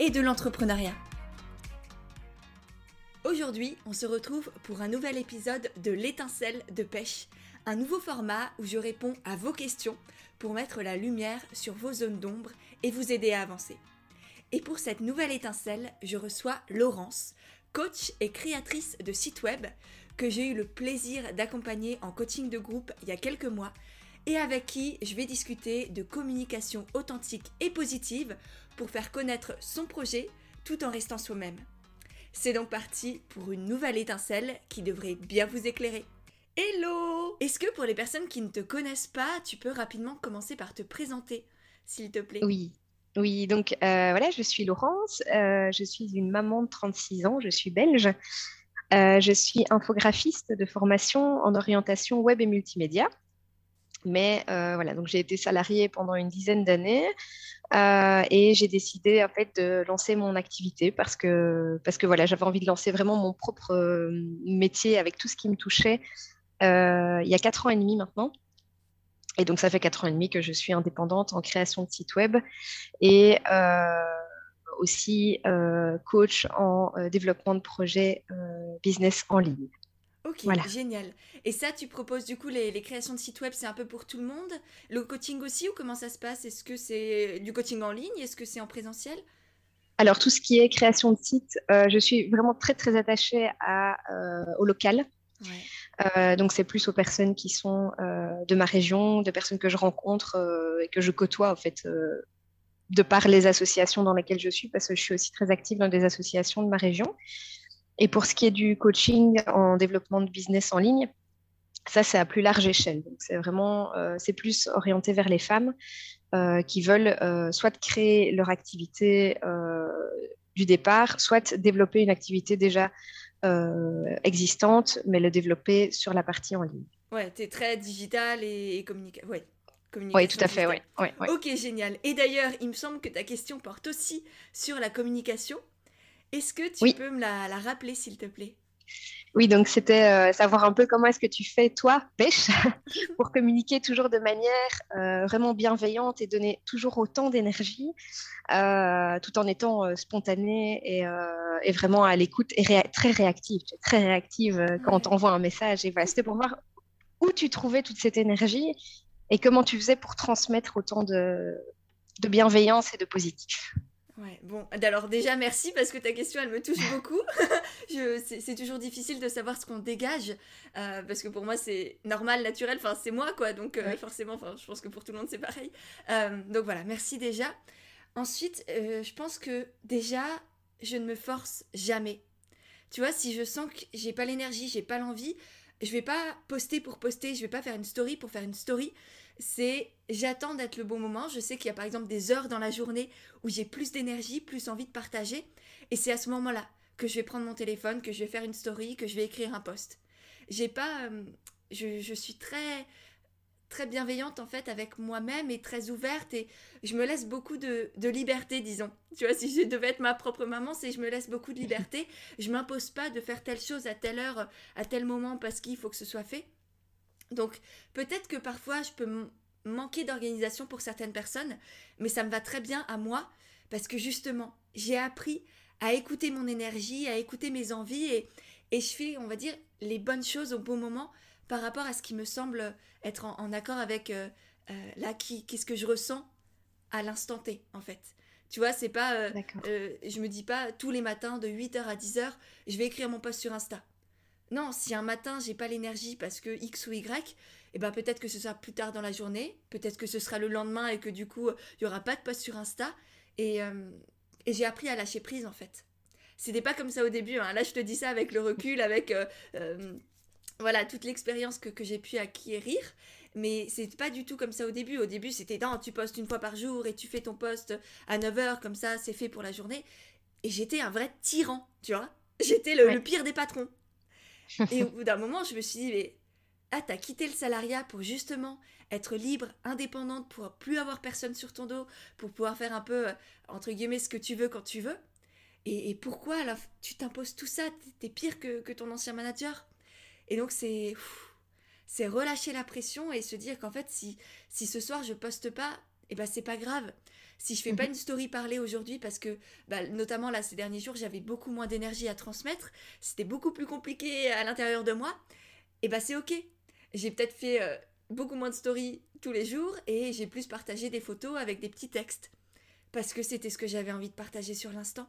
et de l'entrepreneuriat. Aujourd'hui, on se retrouve pour un nouvel épisode de l'étincelle de pêche, un nouveau format où je réponds à vos questions pour mettre la lumière sur vos zones d'ombre et vous aider à avancer. Et pour cette nouvelle étincelle, je reçois Laurence, coach et créatrice de site web que j'ai eu le plaisir d'accompagner en coaching de groupe il y a quelques mois et avec qui je vais discuter de communication authentique et positive pour faire connaître son projet tout en restant soi-même. C'est donc parti pour une nouvelle étincelle qui devrait bien vous éclairer. Hello Est-ce que pour les personnes qui ne te connaissent pas, tu peux rapidement commencer par te présenter, s'il te plaît? Oui, oui, donc euh, voilà, je suis Laurence, euh, je suis une maman de 36 ans, je suis belge. Euh, je suis infographiste de formation en orientation web et multimédia. Mais voilà, donc j'ai été salariée pendant une dizaine d'années et j'ai décidé en fait de lancer mon activité parce que parce que voilà, j'avais envie de lancer vraiment mon propre métier avec tout ce qui me touchait il y a quatre ans et demi maintenant. Et donc, ça fait quatre ans et demi que je suis indépendante en création de sites web et euh, aussi euh, coach en euh, développement de projets business en ligne. Ok, génial. Et ça, tu proposes du coup les, créations de sites web, c'est un peu pour tout le monde? Le coaching aussi, ou comment ça se passe? Est-ce que c'est du coaching en ligne? Est-ce que c'est en présentiel? Alors, tout ce qui est création de sites, je suis vraiment très, très attachée à, au local. Euh, donc, c'est plus aux personnes qui sont euh, de ma région, de personnes que je rencontre euh, et que je côtoie, en fait, de par les associations dans lesquelles je suis, parce que je suis aussi très active dans des associations de ma région. Et pour ce qui est du coaching en développement de business en ligne, ça, c'est à plus large échelle. Donc, c'est vraiment, c'est plus orienté vers les femmes qui veulent soit créer leur activité du départ, soit développer une activité déjà euh, existante, mais le développer sur la partie en ligne. Ouais, tu es très digital et, communication. Ouais. Oui, tout à fait, ouais, Ok, génial. Et d'ailleurs, il me semble que ta question porte aussi sur la communication. Est-ce que tu peux me la rappeler, s'il te plaît? Oui, donc c'était euh, savoir un peu comment est-ce que tu fais, toi, pêche, pour communiquer toujours de manière euh, vraiment bienveillante et donner toujours autant d'énergie, euh, tout en étant spontanée et, vraiment à l'écoute et très réactive. Tu es très réactive quand on t'envoie un message. Et voilà, c'était pour voir où tu trouvais toute cette énergie et comment tu faisais pour transmettre autant de bienveillance et de positif. Ouais, bon, alors déjà merci parce que ta question elle me touche beaucoup. c'est toujours difficile de savoir ce qu'on dégage euh, parce que pour moi c'est normal, naturel, enfin c'est moi quoi, donc euh, forcément, je pense que pour tout le monde c'est pareil. Euh, donc voilà, merci déjà. Ensuite, je pense que déjà je ne me force jamais. Tu vois, si je sens que j'ai pas l'énergie, j'ai pas l'envie, je vais pas poster pour poster, je vais pas faire une story pour faire une story c'est j'attends d'être le bon moment. Je sais qu'il y a par exemple des heures dans la journée où j'ai plus d'énergie, plus envie de partager. Et c'est à ce moment-là que je vais prendre mon téléphone, que je vais faire une story, que je vais écrire un post. J'ai pas. Euh, je, suis très très bienveillante en fait avec moi-même et très ouverte et je me laisse beaucoup de, de, liberté disons. Tu vois, si je devais être ma propre maman, c'est je me laisse beaucoup de liberté. Je m'impose pas de faire telle chose à telle heure, à tel moment parce qu'il faut que ce soit fait. Donc peut-être que parfois je peux manquer d'organisation pour certaines personnes, mais ça me va très bien à moi parce que justement j'ai appris à écouter mon énergie, à écouter mes envies et, et je fais, on va dire, les bonnes choses au bon moment par rapport à ce qui me semble être en, accord avec euh, euh, là qui, qu'est-ce que je ressens à l'instant T en fait. Tu vois, c'est pas. Euh, euh, je me dis pas tous les matins de 8h à 10h, je vais écrire mon post sur Insta. Non, si un matin j'ai pas l'énergie parce que X ou Y, eh ben peut-être que ce sera plus tard dans la journée, peut-être que ce sera le lendemain et que du coup il y aura pas de post sur Insta et, euh, et j'ai appris à lâcher prise en fait. C'était pas comme ça au début, hein. là je te dis ça avec le recul, avec euh, euh, voilà, toute l'expérience que, que j'ai pu acquérir. Mais c'est pas du tout comme ça au début. Au début, c'était non, tu postes une fois par jour et tu fais ton poste à 9h, comme ça, c'est fait pour la journée. Et j'étais un vrai tyran, tu vois. J'étais le, pire des patrons. et au bout d'un moment, je me suis dit, mais ah, t'as quitté le salariat pour justement être libre, indépendante, pour plus avoir personne sur ton dos, pour pouvoir faire un peu, euh, entre guillemets, ce que tu veux quand tu veux. Et, pourquoi là, tu t'imposes tout ça? T'es pire que, que ton ancien manager? Et donc, c'est c'est relâcher la pression et se dire qu'en fait, si, si ce soir je poste pas, et eh ben c'est pas grave. Si je fais pas mhm. une story parler aujourd'hui, parce que bah, notamment là ces derniers jours, j'avais beaucoup moins d'énergie à transmettre, c'était beaucoup plus compliqué à l'intérieur de moi, et eh ben c'est ok. J'ai peut-être fait euh, beaucoup moins de stories tous les jours et j'ai plus partagé des photos avec des petits textes. Parce que c'était ce que j'avais envie de partager sur l'instant.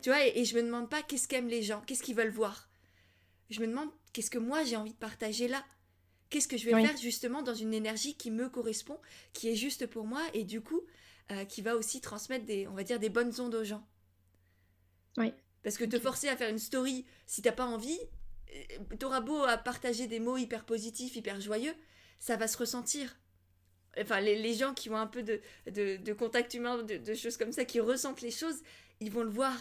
Tu vois, et, et, je me demande pas qu'est-ce qu'aiment les gens, qu'est-ce qu'ils veulent voir je me demande qu'est-ce que moi j'ai envie de partager là Qu'est-ce que je vais faire justement dans une énergie qui me correspond, qui est juste pour moi et du coup euh, qui va aussi transmettre des, on va dire, des bonnes ondes aux gens. Oui. Parce que te forcer à faire une story si t'as pas envie, t'auras beau à partager des mots hyper positifs, hyper joyeux, ça va se ressentir. Enfin, les, gens qui ont un peu de, de, contact humain, de, de, choses comme ça, qui ressentent les choses, ils vont le voir.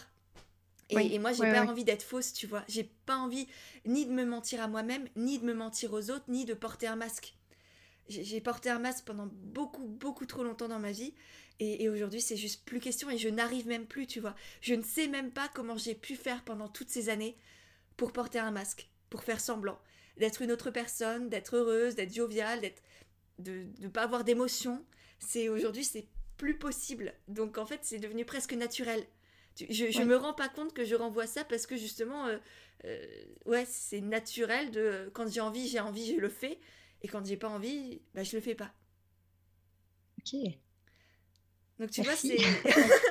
Et, moi, j'ai pas envie d'être fausse, tu vois. J'ai pas envie ni de me mentir à moi-même, ni de me mentir aux autres, ni de porter un masque. J'ai porté un masque pendant beaucoup, beaucoup trop longtemps dans ma vie. Et, aujourd'hui, c'est juste plus question et je n'arrive même plus, tu vois. Je ne sais même pas comment j'ai pu faire pendant toutes ces années pour porter un masque, pour faire semblant. D'être une autre personne, d'être heureuse, d'être joviale, d'être de ne pas avoir d'émotion. C'est aujourd'hui, c'est plus possible. Donc en fait, c'est devenu presque naturel. Je, je me rends pas compte que je renvoie ça parce que justement, euh, euh, ouais, c'est naturel de quand j'ai envie, j'ai envie, je le fais. Et quand j'ai pas envie, bah, je le fais pas. Ok. Donc tu vois, c'est.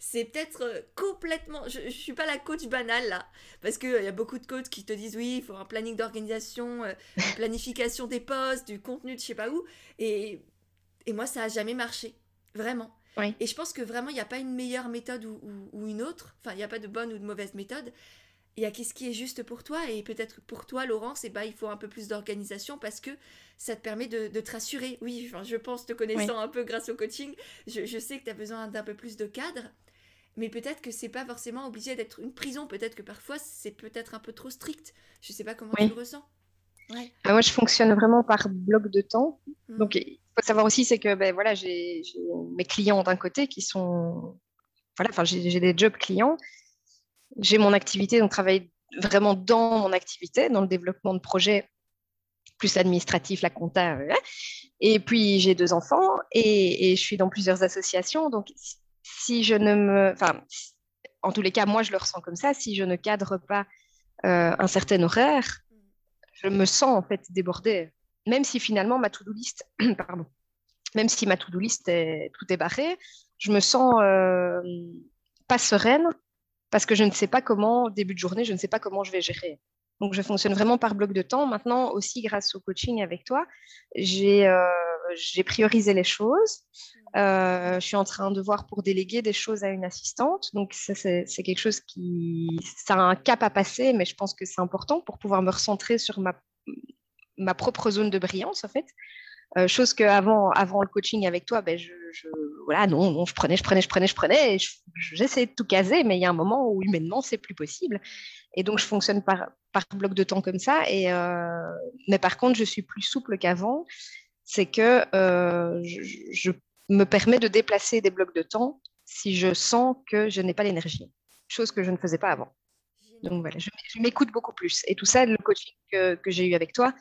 c'est peut-être euh, complètement. Je, je suis pas la coach banale là. Parce qu'il il y a beaucoup de coachs qui te disent oui, il faut un planning d'organisation, une planification des postes, du contenu de je sais pas où. Et, et moi, ça a jamais marché. Vraiment. Et je pense que vraiment, il n'y a pas une meilleure méthode ou, une autre. Enfin, il n'y a pas de bonne ou de mauvaise méthode. Il y a qu'est-ce qui est juste pour toi. Et peut-être pour toi, Laurence, et bah, il faut un peu plus d'organisation parce que ça te permet de, te rassurer. Oui, enfin, je pense, te connaissant un peu grâce au coaching, je, sais que tu as besoin d'un peu plus de cadre. Mais peut-être que c'est pas forcément obligé d'être une prison. Peut-être que parfois, c'est peut-être un peu trop strict. Je sais pas comment tu le ressens. Ah, moi, je fonctionne vraiment par bloc de temps. Mmh. Donc, faut savoir aussi, c'est que ben, voilà, j'ai mes clients d'un côté qui sont. Voilà, enfin, j'ai des jobs clients. J'ai mon activité, donc travailler vraiment dans mon activité, dans le développement de projets plus administratif, la compta. Et puis, j'ai deux enfants et, je suis dans plusieurs associations. Donc, si je ne me. Enfin, en tous les cas, moi, je le ressens comme ça. Si je ne cadre pas euh, un certain horaire, je me sens en fait débordée même si finalement ma to-do list, pardon, même si ma to-do list est, tout est barré, je me sens euh, pas sereine parce que je ne sais pas comment, début de journée, je ne sais pas comment je vais gérer. Donc, je fonctionne vraiment par bloc de temps. Maintenant, aussi grâce au coaching avec toi, j'ai euh, priorisé les choses. Euh, je suis en train de voir pour déléguer des choses à une assistante. Donc, ça, c'est quelque chose qui... Ça a un cap à passer, mais je pense que c'est important pour pouvoir me recentrer sur ma ma propre zone de brillance, en fait. Euh, chose que avant, le coaching avec toi, ben je, voilà, non, je prenais, je prenais, je prenais, je prenais, j'essayais de tout caser, mais il y a un moment où humainement, c'est plus possible. Et donc, je fonctionne par, par bloc de temps comme ça. Et, euh, mais par contre, je suis plus souple qu'avant. C'est que euh, je, me permets de déplacer des blocs de temps si je sens que je n'ai pas l'énergie, chose que je ne faisais pas avant. Donc voilà, je, m'écoute beaucoup plus. Et tout ça, le coaching que, que j'ai eu avec toi,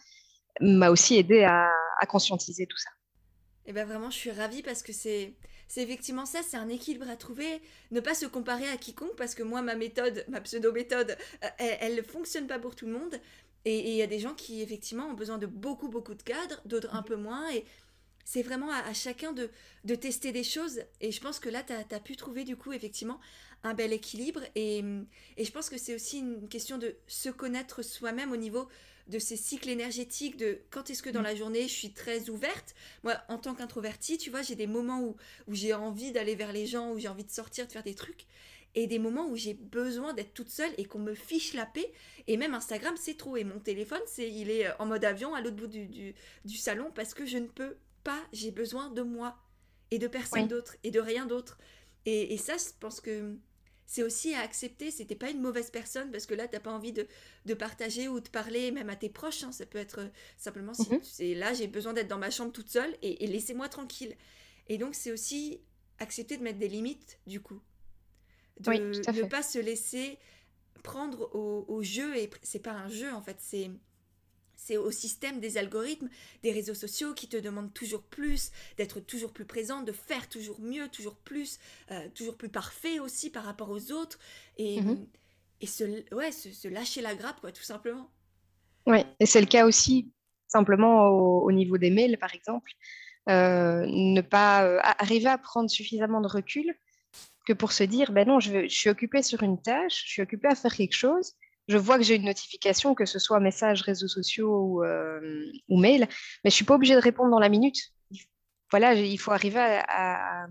m'a aussi aidé à, conscientiser tout ça. Et eh ben vraiment, je suis ravie parce que c'est c'est effectivement ça, c'est un équilibre à trouver. Ne pas se comparer à quiconque parce que moi, ma méthode, ma pseudo-méthode, euh, elle ne fonctionne pas pour tout le monde. Et il y a des gens qui, effectivement, ont besoin de beaucoup, beaucoup de cadres, d'autres un peu moins. Et c'est vraiment à, chacun de, de, tester des choses. Et je pense que là, tu as, as, pu trouver, du coup, effectivement, un bel équilibre. Et, et je pense que c'est aussi une question de se connaître soi-même au niveau de ces cycles énergétiques, de quand est-ce que dans mm. la journée je suis très ouverte. Moi, en tant qu'introvertie, tu vois, j'ai des moments où, où j'ai envie d'aller vers les gens, où j'ai envie de sortir, de faire des trucs. Et des moments où j'ai besoin d'être toute seule et qu'on me fiche la paix. Et même Instagram, c'est trop. Et mon téléphone, c'est il est en mode avion à l'autre bout du, du, salon parce que je ne peux pas. J'ai besoin de moi et de personne d'autre et de rien d'autre. Et, et, ça, je pense que c'est aussi à accepter. C'était pas une mauvaise personne parce que là, t'as pas envie de, de, partager ou de parler même à tes proches. Hein. Ça peut être euh, simplement si c'est mhm. là, j'ai besoin d'être dans ma chambre toute seule et, et laissez-moi tranquille. Et donc, c'est aussi accepter de mettre des limites, du coup de ne pas se laisser prendre au, jeu et c'est pas un jeu en fait c'est c'est au système des algorithmes, des réseaux sociaux qui te demandent toujours plus, d'être toujours plus présent, de faire toujours mieux, toujours plus, euh, toujours plus parfait aussi par rapport aux autres, et, mhm. et se, ouais, se, lâcher la grappe, quoi, tout simplement. Oui, et c'est le cas aussi simplement au, niveau des mails, par exemple. Euh, ne pas euh, arriver à prendre suffisamment de recul que pour se dire, ben non, je, suis occupée sur une tâche, je suis occupée à faire quelque chose, je vois que j'ai une notification, que ce soit message, réseaux sociaux ou, euh, mail, mais je suis pas obligée de répondre dans la minute. Voilà, il faut arriver à,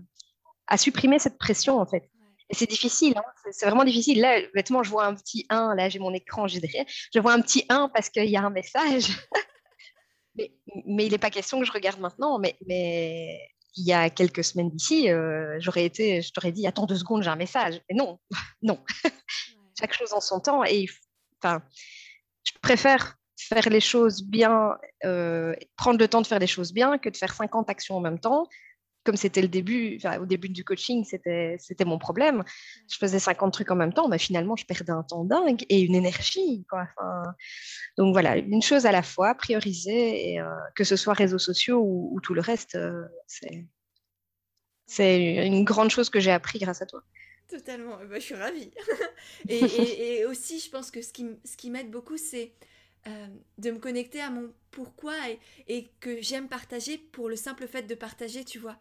supprimer cette pression, en fait. Et c'est difficile, hein. c'est vraiment difficile. Là, bêtement, je vois un petit 1, là j'ai mon écran, j'ai derrière, je vois un petit 1 parce qu'il y a un message. mais, mais, il n'est pas question que je regarde maintenant, mais, mais il y a quelques semaines d'ici, euh, j'aurais été, je t'aurais dit, attends deux secondes, j'ai un message. Mais non, non. Chaque chose en son temps. Et enfin, je préfère faire les choses bien, euh, prendre le temps de faire les choses bien que de faire 50 actions en même temps comme c'était le début, au début du coaching, c'était, mon problème. Je faisais 50 trucs en même temps, mais finalement, je perdais un temps dingue et une énergie. Donc voilà, une chose à la fois, prioriser, et, euh, que ce soit réseaux sociaux ou, tout le reste, euh, c'est, une grande chose que j'ai appris grâce à toi. Totalement, bah, je suis ravie. et, aussi, je pense que ce qui, m'aide beaucoup, c'est euh, de me connecter à mon pourquoi et que j'aime partager pour le simple fait de partager, tu vois.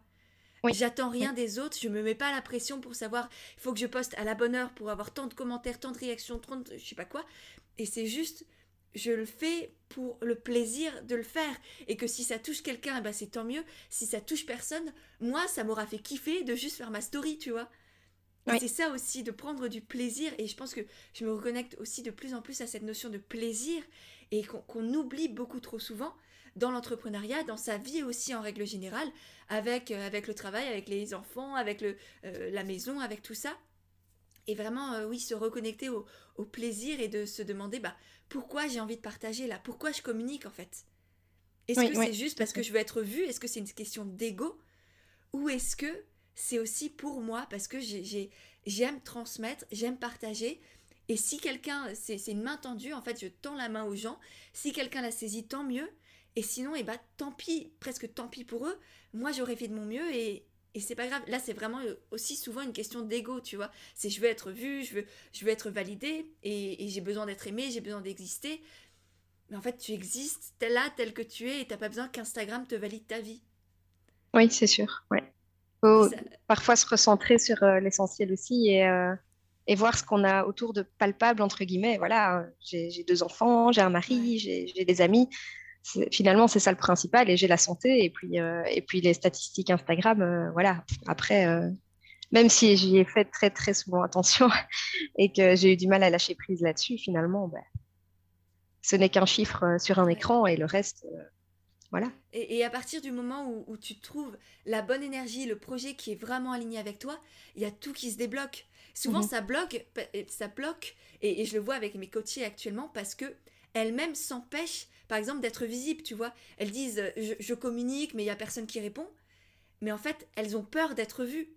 J'attends rien des autres, je me mets pas la pression pour savoir, il faut que je poste à la bonne heure pour avoir tant de commentaires, tant de réactions, tant de je sais pas quoi. Et c'est juste, je le fais pour le plaisir de le faire. Et que si ça touche quelqu'un, bah c'est tant mieux. Si ça touche personne, moi, ça m'aura fait kiffer de juste faire ma story, tu vois. C'est ça aussi, de prendre du plaisir. Et je pense que je me reconnecte aussi de plus en plus à cette notion de plaisir et qu'on oublie beaucoup trop souvent dans l'entrepreneuriat, dans sa vie aussi en règle générale, avec, euh, avec le travail, avec les enfants, avec le, euh, la maison, avec tout ça. Et vraiment, euh, oui, se reconnecter au, au, plaisir et de se demander bah, pourquoi j'ai envie de partager là, pourquoi je communique en fait? Est-ce que c'est juste parce que je veux être vue? Est-ce que c'est une question d'ego? Ou est-ce que c'est aussi pour moi? Parce que j'aime transmettre, j'aime partager et si quelqu'un, c'est une main tendue, en fait, je tends la main aux gens. Si quelqu'un la saisit, tant mieux. Et sinon, et eh bah, ben, tant pis, presque tant pis pour eux. Moi, j'aurais fait de mon mieux et, et c'est pas grave. Là, c'est vraiment euh, aussi souvent une question d'ego, tu vois. C'est je veux être vu, je veux, je veux être validé et, et j'ai besoin d'être aimé, j'ai besoin d'exister. Mais en fait, tu existes tel là, tel que tu es et t'as pas besoin qu'Instagram te valide ta vie. Oui, c'est sûr. Ouais. Faut parfois se recentrer sur euh, l'essentiel aussi et, euh, et voir ce qu'on a autour de palpable, entre guillemets. Voilà, j'ai deux enfants, j'ai un mari, j'ai des amis. Finalement, c'est ça le principal. Et j'ai la santé et puis, euh, et puis les statistiques Instagram. Euh, voilà, après, euh, même si j'y ai fait très, très souvent attention et que j'ai eu du mal à lâcher prise là-dessus, finalement, ben, ce n'est qu'un chiffre sur un écran et le reste. Voilà. Et, à partir du moment où, où, tu trouves la bonne énergie, le projet qui est vraiment aligné avec toi, il y a tout qui se débloque. Souvent, mhm. ça bloque, ça bloque, et, je le vois avec mes coachés actuellement, parce que elles-mêmes s'empêchent, par exemple, d'être visibles, tu vois. Elles disent, je, communique, mais il y a personne qui répond. Mais en fait, elles ont peur d'être vues.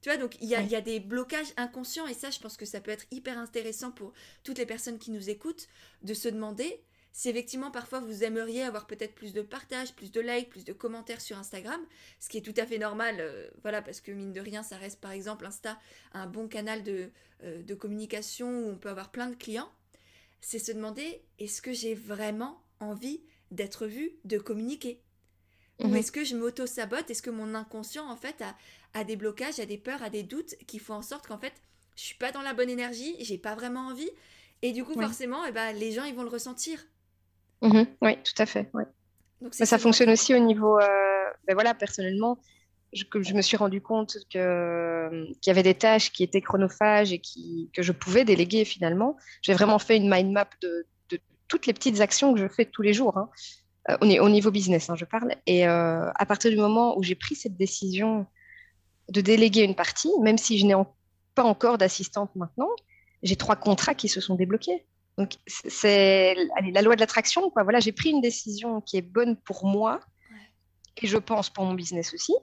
Tu vois, donc il y, a, y a des blocages inconscients, et ça, je pense que ça peut être hyper intéressant pour toutes les personnes qui nous écoutent, de se demander, si effectivement parfois vous aimeriez avoir peut-être plus de partages, plus de likes, plus de commentaires sur Instagram, ce qui est tout à fait normal, euh, voilà, parce que mine de rien, ça reste par exemple Insta un bon canal de, euh, de communication où on peut avoir plein de clients, c'est se demander est-ce que j'ai vraiment envie d'être vu, de communiquer? Ou mhm. est-ce que je m'auto-sabote? Est-ce que mon inconscient en fait a, a, des blocages, a des peurs, a des doutes qui font en sorte qu'en fait je suis pas dans la bonne énergie, j'ai pas vraiment envie? Et du coup forcément eh ben, les gens ils vont le ressentir. Mhm. oui, tout à fait. Donc, ça fonctionne aussi au niveau, euh, ben voilà, personnellement, je, me suis rendu compte que, qu'il y avait des tâches qui étaient chronophages et qui, que je pouvais déléguer finalement. J'ai vraiment fait une mind map de, de, toutes les petites actions que je fais tous les jours, hein. euh, au, niveau business, hein, je parle. Et euh, à partir du moment où j'ai pris cette décision de déléguer une partie, même si je n'ai pas encore d'assistante maintenant, j'ai trois contrats qui se sont débloqués. Donc, c'est la loi de l'attraction. Voilà, j'ai pris une décision qui est bonne pour moi et je pense pour mon business aussi.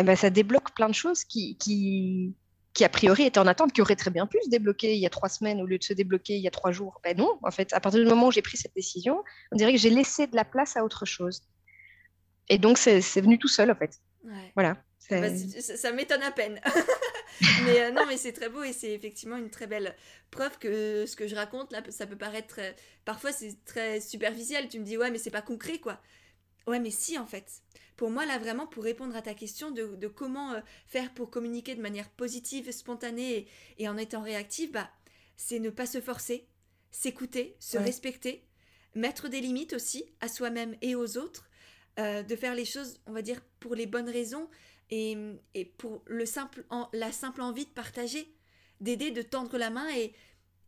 Eh ben, ça débloque plein de choses qui, qui, qui, a priori, étaient en attente, qui auraient très bien pu se débloquer il y a trois semaines au lieu de se débloquer il y a trois jours. Ben non, en fait, à partir du moment où j'ai pris cette décision, on dirait que j'ai laissé de la place à autre chose. Et donc, c'est venu tout seul, en fait. Voilà. Bah, ça, m'étonne à peine. mais euh, non, mais c'est très beau et c'est effectivement une très belle preuve que ce que je raconte là, ça peut paraître. parfois, c'est très superficiel. Tu me dis, ouais, mais c'est pas concret, quoi. Ouais, mais si, en fait. Pour moi, là, vraiment, pour répondre à ta question de, comment euh, faire pour communiquer de manière positive, spontanée et, en étant réactive, bah, c'est ne pas se forcer, s'écouter, se respecter, mettre des limites aussi à soi-même et aux autres, euh, de faire les choses, on va dire, pour les bonnes raisons et, pour le simple, la simple envie de partager, d'aider, de tendre la main et,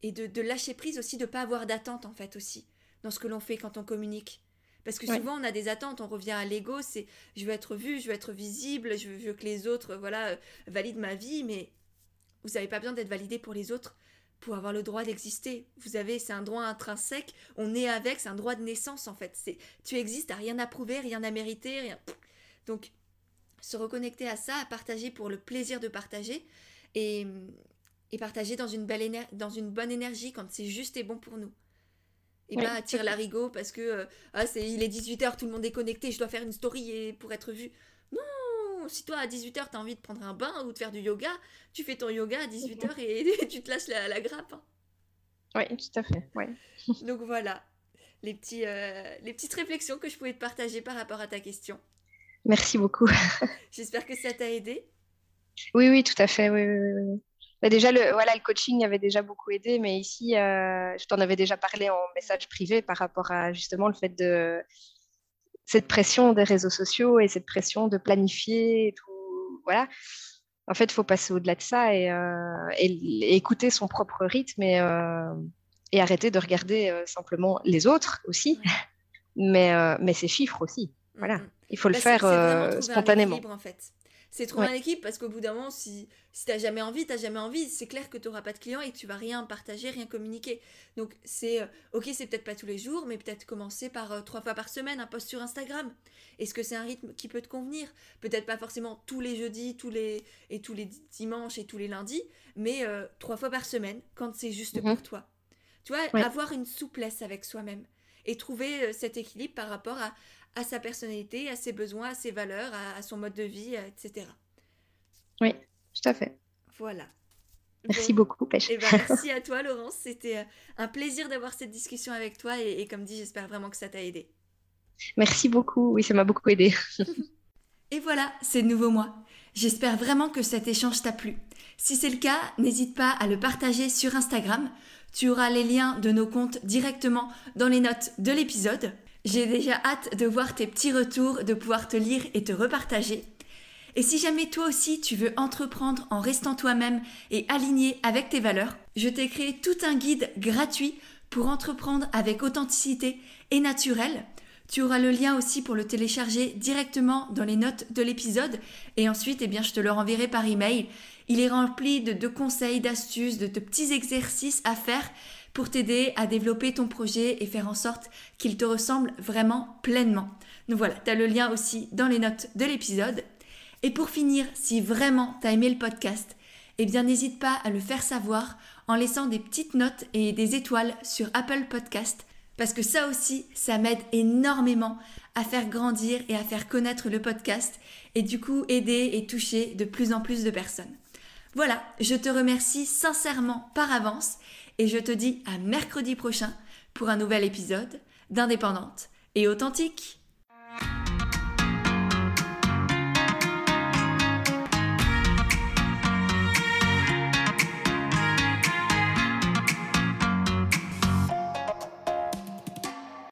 et de, de lâcher prise aussi, de ne pas avoir d'attente, en fait, aussi, dans ce que l'on fait quand on communique. Parce que souvent, on a des attentes, on revient à l'ego, c'est je veux être vu, je veux être visible, je veux, que les autres voilà, euh, valident ma vie, mais vous n'avez pas besoin d'être validé pour les autres pour avoir le droit d'exister. Vous avez, c'est un droit intrinsèque, on est avec, c'est un droit de naissance en fait. C'est, tu existes, t'as rien à prouver, rien à mériter, rien. Donc, se reconnecter à ça, à partager pour le plaisir de partager et, et partager dans une, belle dans une bonne énergie quand c'est juste et bon pour nous et pas à tirer l'arigot parce que euh, ah, c'est, il est 18h, tout le monde est connecté, je dois faire une story et pour être vu. Non, si toi à 18h tu as envie de prendre un bain ou de faire du yoga, tu fais ton yoga à 18h et, tu te lâches la, grappe. Hein. Oui, tout à fait. Ouais. Donc voilà, les, petits, euh, les petites réflexions que je pouvais te partager par rapport à ta question. Merci beaucoup. J'espère que ça t'a aidé. Oui, oui, tout à fait. Oui, oui, oui. Bah, déjà, le, voilà, le coaching avait déjà beaucoup aidé, mais ici, euh, je t'en avais déjà parlé en message privé par rapport à justement le fait de cette pression des réseaux sociaux et cette pression de planifier et tout. Voilà. En fait, il faut passer au-delà de ça et, euh, écouter son propre rythme et, euh, et arrêter de regarder simplement les autres aussi, mais, mais ces chiffres aussi. Voilà. Il faut le bah, faire spontanément. en fait c'est trop ouais. équipe parce qu'au bout d'un moment, si, si t'as jamais envie, t'as jamais envie, c'est clair que tu n'auras pas de clients et que tu vas rien partager, rien communiquer. Donc c'est euh, ok, c'est peut-être pas tous les jours, mais peut-être commencer par euh, trois fois par semaine un post sur Instagram. Est-ce que c'est un rythme qui peut te convenir? Peut-être pas forcément tous les jeudis, tous les et tous les dimanches et tous les lundis, mais euh, trois fois par semaine quand c'est juste mhm. pour toi. Tu vois, avoir une souplesse avec soi-même et trouver cet équilibre par rapport à, à sa personnalité, à ses besoins, à ses valeurs, à, son mode de vie, euh, etc. Oui, tout à fait. Voilà. Merci beaucoup, Pêche. Eh ben, merci à toi, Laurence. C'était euh, un plaisir d'avoir cette discussion avec toi et, comme dit, j'espère vraiment que ça t'a aidé. Merci beaucoup. Oui, ça m'a beaucoup aidé. et voilà, c'est de nouveau moi. J'espère vraiment que cet échange t'a plu. Si c'est le cas, n'hésite pas à le partager sur Instagram. Tu auras les liens de nos comptes directement dans les notes de l'épisode. J'ai déjà hâte de voir tes petits retours, de pouvoir te lire et te repartager. Et si jamais toi aussi tu veux entreprendre en restant toi-même et aligné avec tes valeurs, je t'ai créé tout un guide gratuit pour entreprendre avec authenticité et naturel. Tu auras le lien aussi pour le télécharger directement dans les notes de l'épisode et ensuite eh bien je te le renverrai par email. Il est rempli de, de conseils, d'astuces, de petits exercices à faire pour t'aider à développer ton projet et faire en sorte qu'il te ressemble vraiment pleinement. Donc voilà, tu le lien aussi dans les notes de l'épisode. Et pour finir, si vraiment tu as aimé le podcast, eh bien n'hésite pas à le faire savoir en laissant des petites notes et des étoiles sur Apple Podcast parce que ça aussi, ça m'aide énormément à faire grandir et à faire connaître le podcast et du coup aider et toucher de plus en plus de personnes. Voilà, je te remercie sincèrement par avance et je te dis à mercredi prochain pour un nouvel épisode d'Indépendante et authentique.